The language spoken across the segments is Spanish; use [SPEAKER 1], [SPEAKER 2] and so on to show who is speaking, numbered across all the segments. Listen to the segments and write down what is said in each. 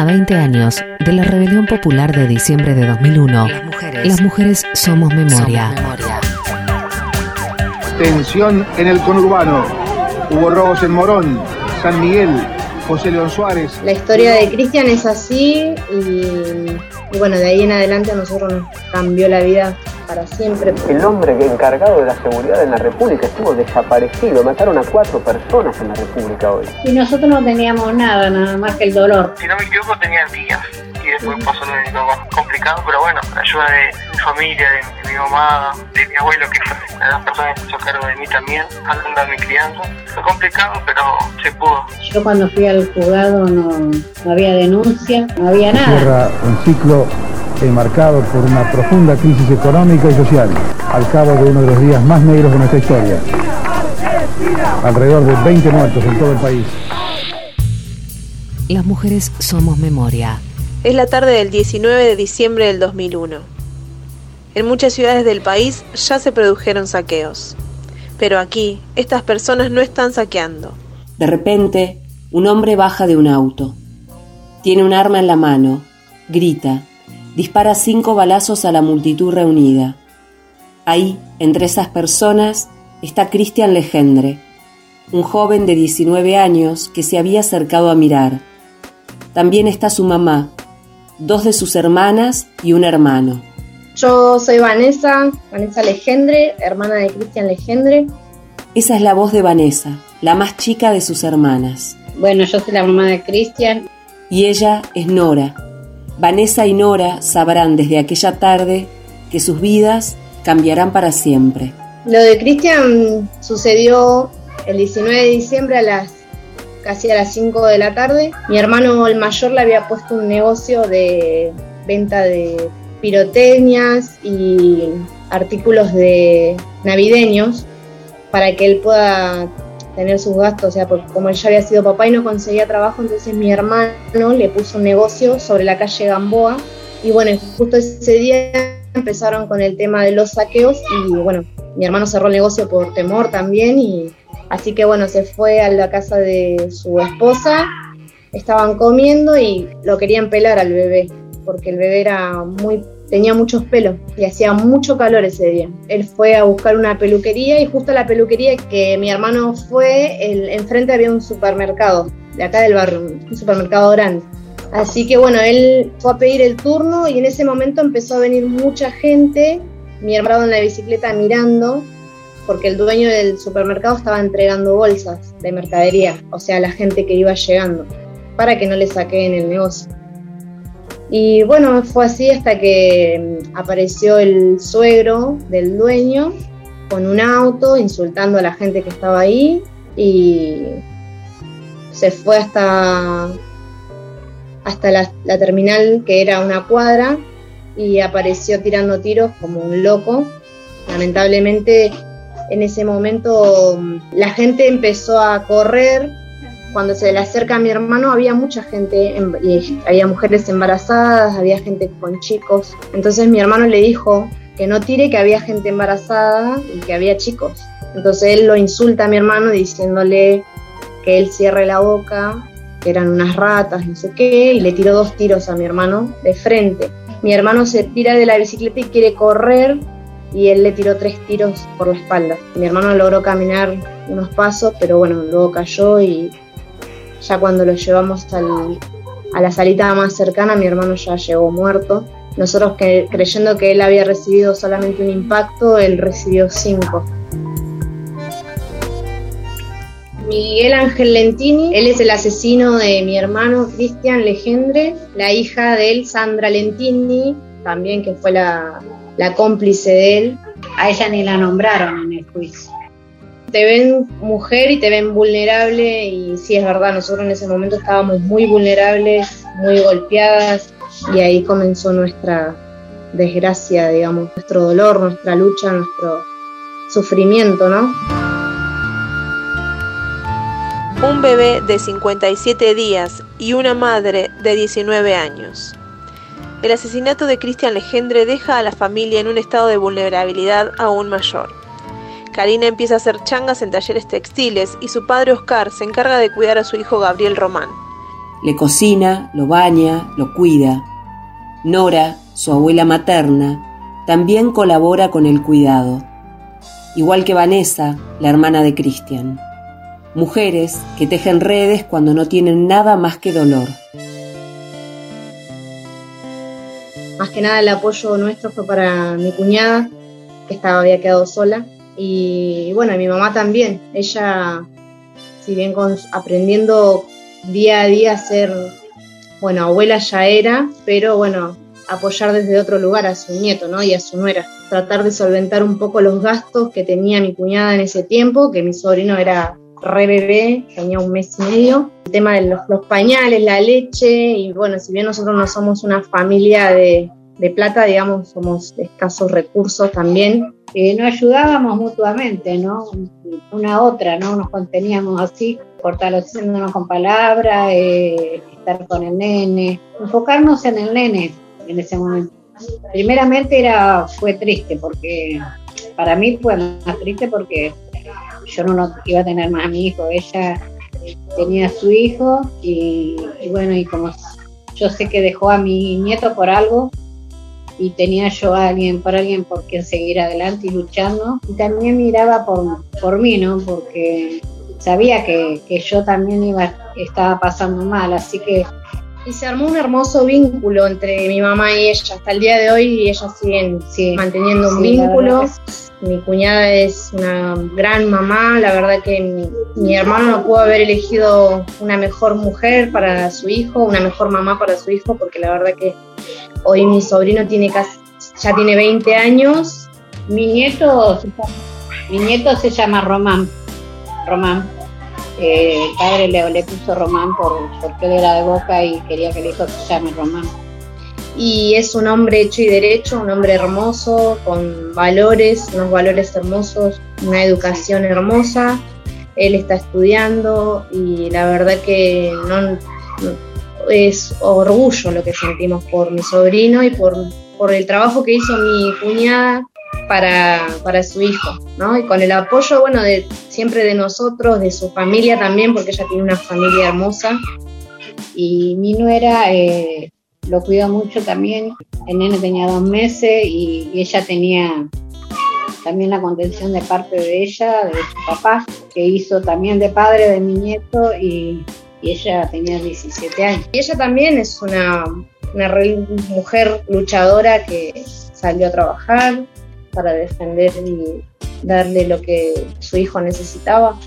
[SPEAKER 1] A 20 años de la rebelión popular de diciembre de 2001, las mujeres, somos memoria.
[SPEAKER 2] Tensión en el conurbano. Hubo robos en Morón, San Miguel, José León Suárez.
[SPEAKER 3] La historia de Cristian es así y, bueno, de ahí en adelante a nosotros nos cambió la vida para siempre.
[SPEAKER 4] El hombre encargado de la seguridad en la República estuvo desaparecido. Mataron a cuatro personas en la República hoy.
[SPEAKER 5] Y nosotros no teníamos nada, nada más que el dolor.
[SPEAKER 6] Si no me equivoco, tenía días. Y después pasó lo más complicado, pero bueno, la ayuda de mi familia, de, mi mamá, de mi abuelo, que fue las personas que se cargo de mí también, hablando de mi crianza. Fue complicado, pero se pudo.
[SPEAKER 5] Yo cuando fui al juzgado no, no había denuncia, no había nada.
[SPEAKER 7] Cierra un ciclo marcado por una profunda crisis económica y social, al cabo de uno de los días más negros de nuestra historia. Alrededor de 20 muertos en todo el país.
[SPEAKER 1] Las mujeres somos memoria.
[SPEAKER 8] Es la tarde del 19 de diciembre del 2001. En muchas ciudades del país ya se produjeron saqueos. Pero aquí, estas personas no están saqueando.
[SPEAKER 9] De repente, un hombre baja de un auto. Tiene un arma en la mano, grita, dispara cinco balazos a la multitud reunida. Ahí, entre esas personas, está Cristian Legendre, un joven de 19 años que se había acercado a mirar. También está su mamá, dos de sus hermanas y un hermano.
[SPEAKER 3] Yo soy Vanessa, Vanessa Legendre, hermana de Cristian Legendre.
[SPEAKER 9] Esa es la voz de Vanessa, la más chica de sus hermanas.
[SPEAKER 5] Bueno, yo soy la mamá de Cristian.
[SPEAKER 9] Y ella es Nora, Vanessa y Nora sabrán desde aquella tarde que sus vidas cambiarán para siempre.
[SPEAKER 3] Lo de Cristian sucedió el 19 de diciembre a las casi a las 5 de la tarde. Mi hermano el mayor le había puesto un negocio de venta de pirotecnias y artículos de navideños para que él pueda tener sus gastos, o sea, porque como él ya había sido papá y no conseguía trabajo, entonces mi hermano le puso un negocio sobre la calle Gamboa. Y bueno, justo ese día empezaron con el tema de los saqueos y bueno, mi hermano cerró el negocio por temor también y así que bueno, se fue a la casa de su esposa, estaban comiendo y lo querían pelar al bebé, porque el bebé era muy tenía muchos pelos y hacía mucho calor ese día. Él fue a buscar una peluquería y justo la peluquería que mi hermano fue, el, enfrente había un supermercado de acá del barrio, un supermercado grande. Así que bueno, él fue a pedir el turno y en ese momento empezó a venir mucha gente, mi hermano en la bicicleta mirando, porque el dueño del supermercado estaba entregando bolsas de mercadería, o sea, la gente que iba llegando, para que no le saquen el negocio. Y bueno, fue así hasta que mm, apareció el suegro del dueño con un auto insultando a la gente que estaba ahí y se fue hasta, hasta la, la terminal que era una cuadra y apareció tirando tiros como un loco. Lamentablemente en ese momento mm, la gente empezó a correr cuando se le acerca a mi hermano había mucha gente, había mujeres embarazadas, había gente con chicos. Entonces mi hermano le dijo que no tire, que había gente embarazada y que había chicos. Entonces él lo insulta a mi hermano diciéndole que él cierre la boca, que eran unas ratas, no sé qué, y le tiró dos tiros a mi hermano de frente. Mi hermano se tira de la bicicleta y quiere correr y él le tiró tres tiros por la espalda. Mi hermano logró caminar unos pasos, pero bueno, luego cayó y ya cuando lo llevamos a la salita más cercana, mi hermano ya llegó muerto. Nosotros que, creyendo que él había recibido solamente un impacto, él recibió cinco. Miguel Ángel Lentini, él es el asesino de mi hermano Cristian Legendre, la hija de él, Sandra Lentini, también que fue la, la cómplice de él.
[SPEAKER 5] A ella ni la nombraron en el juicio
[SPEAKER 3] te ven mujer y te ven vulnerable y sí es verdad, nosotros en ese momento estábamos muy vulnerables, muy golpeadas y ahí comenzó nuestra desgracia, digamos, nuestro dolor, nuestra lucha, nuestro sufrimiento, ¿no?
[SPEAKER 8] Un bebé de 57 días y una madre de 19 años. El asesinato de Cristian Legendre deja a la familia en un estado de vulnerabilidad aún mayor. Karina empieza a hacer changas en talleres textiles y su padre Oscar se encarga de cuidar a su hijo Gabriel Román.
[SPEAKER 9] Le cocina, lo baña, lo cuida. Nora, su abuela materna, también colabora con el cuidado, igual que Vanessa, la hermana de Cristian. Mujeres que tejen redes cuando no tienen nada más que dolor.
[SPEAKER 3] Más que nada el apoyo nuestro fue para mi cuñada, que estaba, había quedado sola. Y bueno, mi mamá también. Ella, si bien aprendiendo día a día a ser, bueno, abuela ya era, pero bueno, apoyar desde otro lugar a su nieto, ¿no? Y a su nuera. Tratar de solventar un poco los gastos que tenía mi cuñada en ese tiempo, que mi sobrino era re bebé, tenía un mes y medio. El tema de los, pañales, la leche, y bueno, si bien nosotros no somos una familia de, plata, digamos, somos de escasos recursos también.
[SPEAKER 5] Eh, nos ayudábamos mutuamente, ¿no? Una a otra, ¿no? Nos conteníamos así, fortaleciéndonos con palabras, eh, estar con el nene, enfocarnos en el nene en ese momento. Primeramente era, fue triste porque para mí fue más triste porque yo no iba a tener más a mi hijo, ella tenía a su hijo y, bueno, y como yo sé que dejó a mi nieto por algo y tenía yo a alguien, por alguien por quien seguir adelante y luchando, y también miraba por, por mí, ¿no? Porque sabía que, que yo también iba, estaba pasando mal, así que
[SPEAKER 3] y se armó un hermoso vínculo entre mi mamá y ella. Hasta el día de hoy ellas siguen manteniendo un vínculo. Mi cuñada es una gran mamá, la verdad que mi, hermano no pudo haber elegido una mejor mujer para su hijo, una mejor mamá para su hijo, porque la verdad que hoy mi sobrino tiene casi, ya tiene 20 años.
[SPEAKER 5] Mi nieto, mi nieto se llama Román. Román el padre le, puso Román por, porque era de Boca y quería que el hijo se llame Román.
[SPEAKER 3] Y es un hombre hecho y derecho, un hombre hermoso, con valores, unos valores hermosos, una educación hermosa. Él está estudiando y la verdad que no, es orgullo lo que sentimos por mi sobrino y por, por el trabajo que hizo mi cuñada para, para su hijo, ¿no? Y con el apoyo, bueno, siempre de nosotros, de su familia también, porque ella tiene una familia hermosa.
[SPEAKER 5] Y mi nuera eh, lo cuidó mucho también. El nene tenía dos meses y, ella tenía también la contención de parte de ella, de su papá, que hizo también de padre de mi nieto y, y ella tenía 17 años.
[SPEAKER 3] Y ella también es una, una mujer luchadora que salió a trabajar, para defender y darle lo que su hijo necesitaba.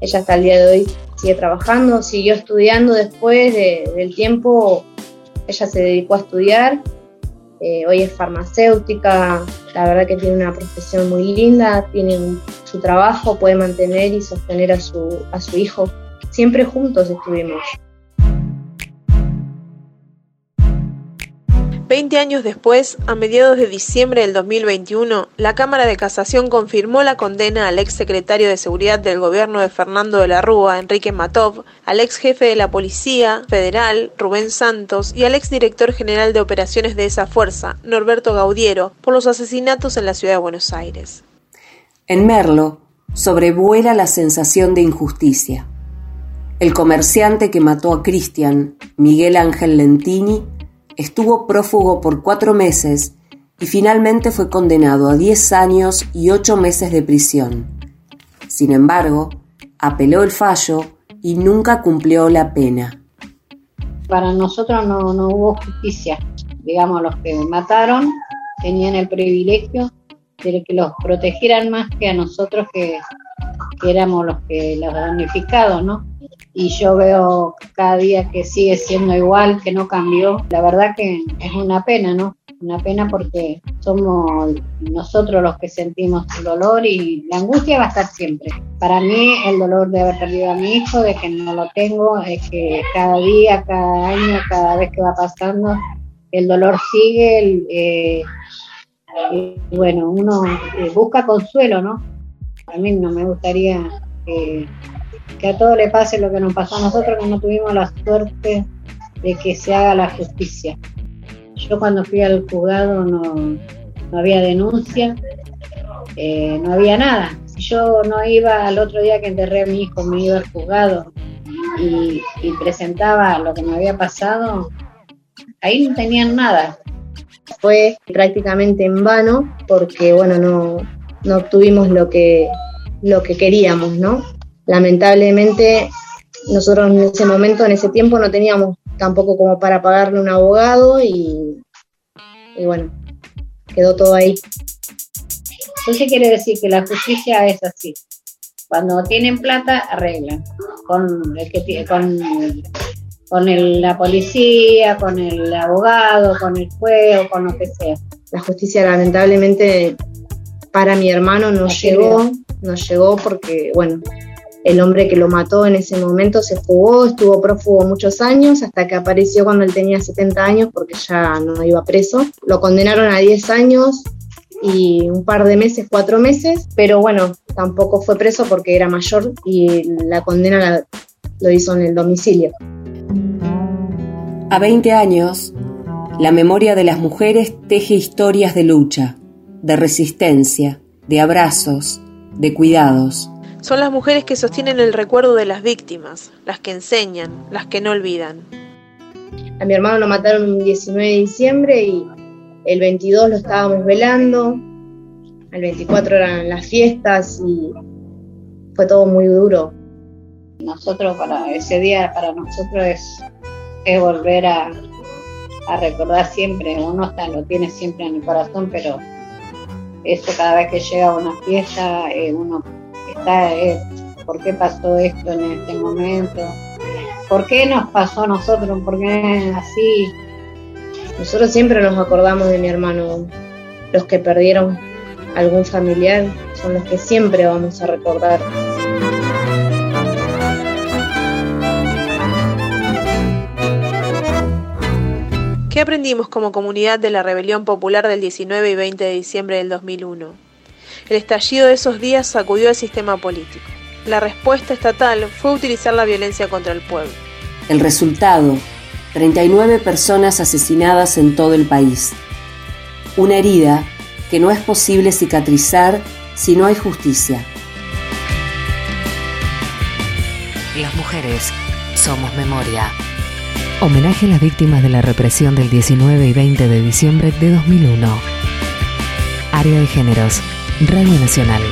[SPEAKER 3] Ella hasta el día de hoy sigue trabajando, siguió estudiando después del tiempo, ella se dedicó a estudiar, eh, hoy es farmacéutica, la verdad que tiene una profesión muy linda, tiene su trabajo, puede mantener y sostener a su, a su hijo. Siempre juntos estuvimos.
[SPEAKER 8] 20 años después, a mediados de diciembre del 2021, la Cámara de Casación confirmó la condena al ex secretario de Seguridad del gobierno de Fernando de la Rúa, Enrique Matov, al ex jefe de la Policía Federal, Rubén Santos, y al ex director general de operaciones de esa fuerza, Norberto Gaudiero, por los asesinatos en la ciudad de Buenos Aires.
[SPEAKER 9] En Merlo, sobrevuela la sensación de injusticia. El comerciante que mató a Cristian, Miguel Ángel Lentini, estuvo prófugo por cuatro meses y finalmente fue condenado a diez años y ocho meses de prisión. Sin embargo, apeló el fallo y nunca cumplió la pena.
[SPEAKER 5] Para nosotros no, hubo justicia. Digamos, los que mataron tenían el privilegio de que los protegieran más que a nosotros que, que éramos los que los damnificados, ¿no? Y yo veo cada día que sigue siendo igual, que no cambió. La verdad que es una pena, ¿no? Una pena porque somos nosotros los que sentimos el dolor y la angustia va a estar siempre. Para mí el dolor de haber perdido a mi hijo, de que no lo tengo, es que cada día, cada año, cada vez que va pasando, el dolor sigue. Eh, y bueno, uno eh, busca consuelo, ¿no? A mí no me gustaría que que a todo le pase lo que nos pasó a nosotros, que no tuvimos la suerte de que se haga la justicia. Yo cuando fui al juzgado no, había denuncia, eh, no había nada. Yo no iba al otro día que enterré a mi hijo, me iba al juzgado, y, presentaba lo que me había pasado, ahí no tenían nada.
[SPEAKER 3] Fue prácticamente en vano porque, bueno, no, no obtuvimos lo que, lo que queríamos, ¿no? Lamentablemente, nosotros en ese momento, en ese tiempo, no teníamos tampoco como para pagarle un abogado y, y bueno, quedó todo ahí.
[SPEAKER 5] Eso quiere decir que la justicia es así. Cuando tienen plata, arreglan. Con el que con, con la policía, con el abogado, con el juez o con lo que sea.
[SPEAKER 3] La justicia lamentablemente para mi hermano no llegó, no llegó porque, bueno, el hombre que lo mató en ese momento se fugó, estuvo prófugo muchos años hasta que apareció cuando él tenía 70 años porque ya no iba preso. Lo condenaron a 10 años y un par de meses, cuatro meses, pero bueno, tampoco fue preso porque era mayor y la condena lo hizo en el domicilio.
[SPEAKER 9] A 20 años, la memoria de las mujeres teje historias de lucha, de resistencia, de abrazos, de cuidados.
[SPEAKER 8] Son las mujeres que sostienen el recuerdo de las víctimas, las que enseñan, las que no olvidan.
[SPEAKER 3] A mi hermano lo mataron el 19 de diciembre y el 22 lo estábamos velando, el 24 eran las fiestas y fue todo muy duro.
[SPEAKER 5] Nosotros para ese día para nosotros es, es volver a, recordar siempre, uno está, lo tiene siempre en el corazón, pero eso cada vez que llega a una fiesta, eh, uno ¿por qué pasó esto en este momento? ¿Por qué nos pasó a nosotros? ¿Por qué así?
[SPEAKER 3] Nosotros siempre nos acordamos de mi hermano. Los que perdieron algún familiar son los que siempre vamos a recordar.
[SPEAKER 8] ¿Qué aprendimos como comunidad de la rebelión popular del 19 y 20 de diciembre del 2001? El estallido de esos días sacudió el sistema político. La respuesta estatal fue utilizar la violencia contra el pueblo.
[SPEAKER 9] El resultado 39 personas asesinadas en todo el país. Una herida que no es posible cicatrizar si no hay justicia.
[SPEAKER 1] Las mujeres somos memoria. Homenaje a las víctimas de la represión del 19 y 20 de diciembre de 2001. Área de Géneros, Radio Nacional.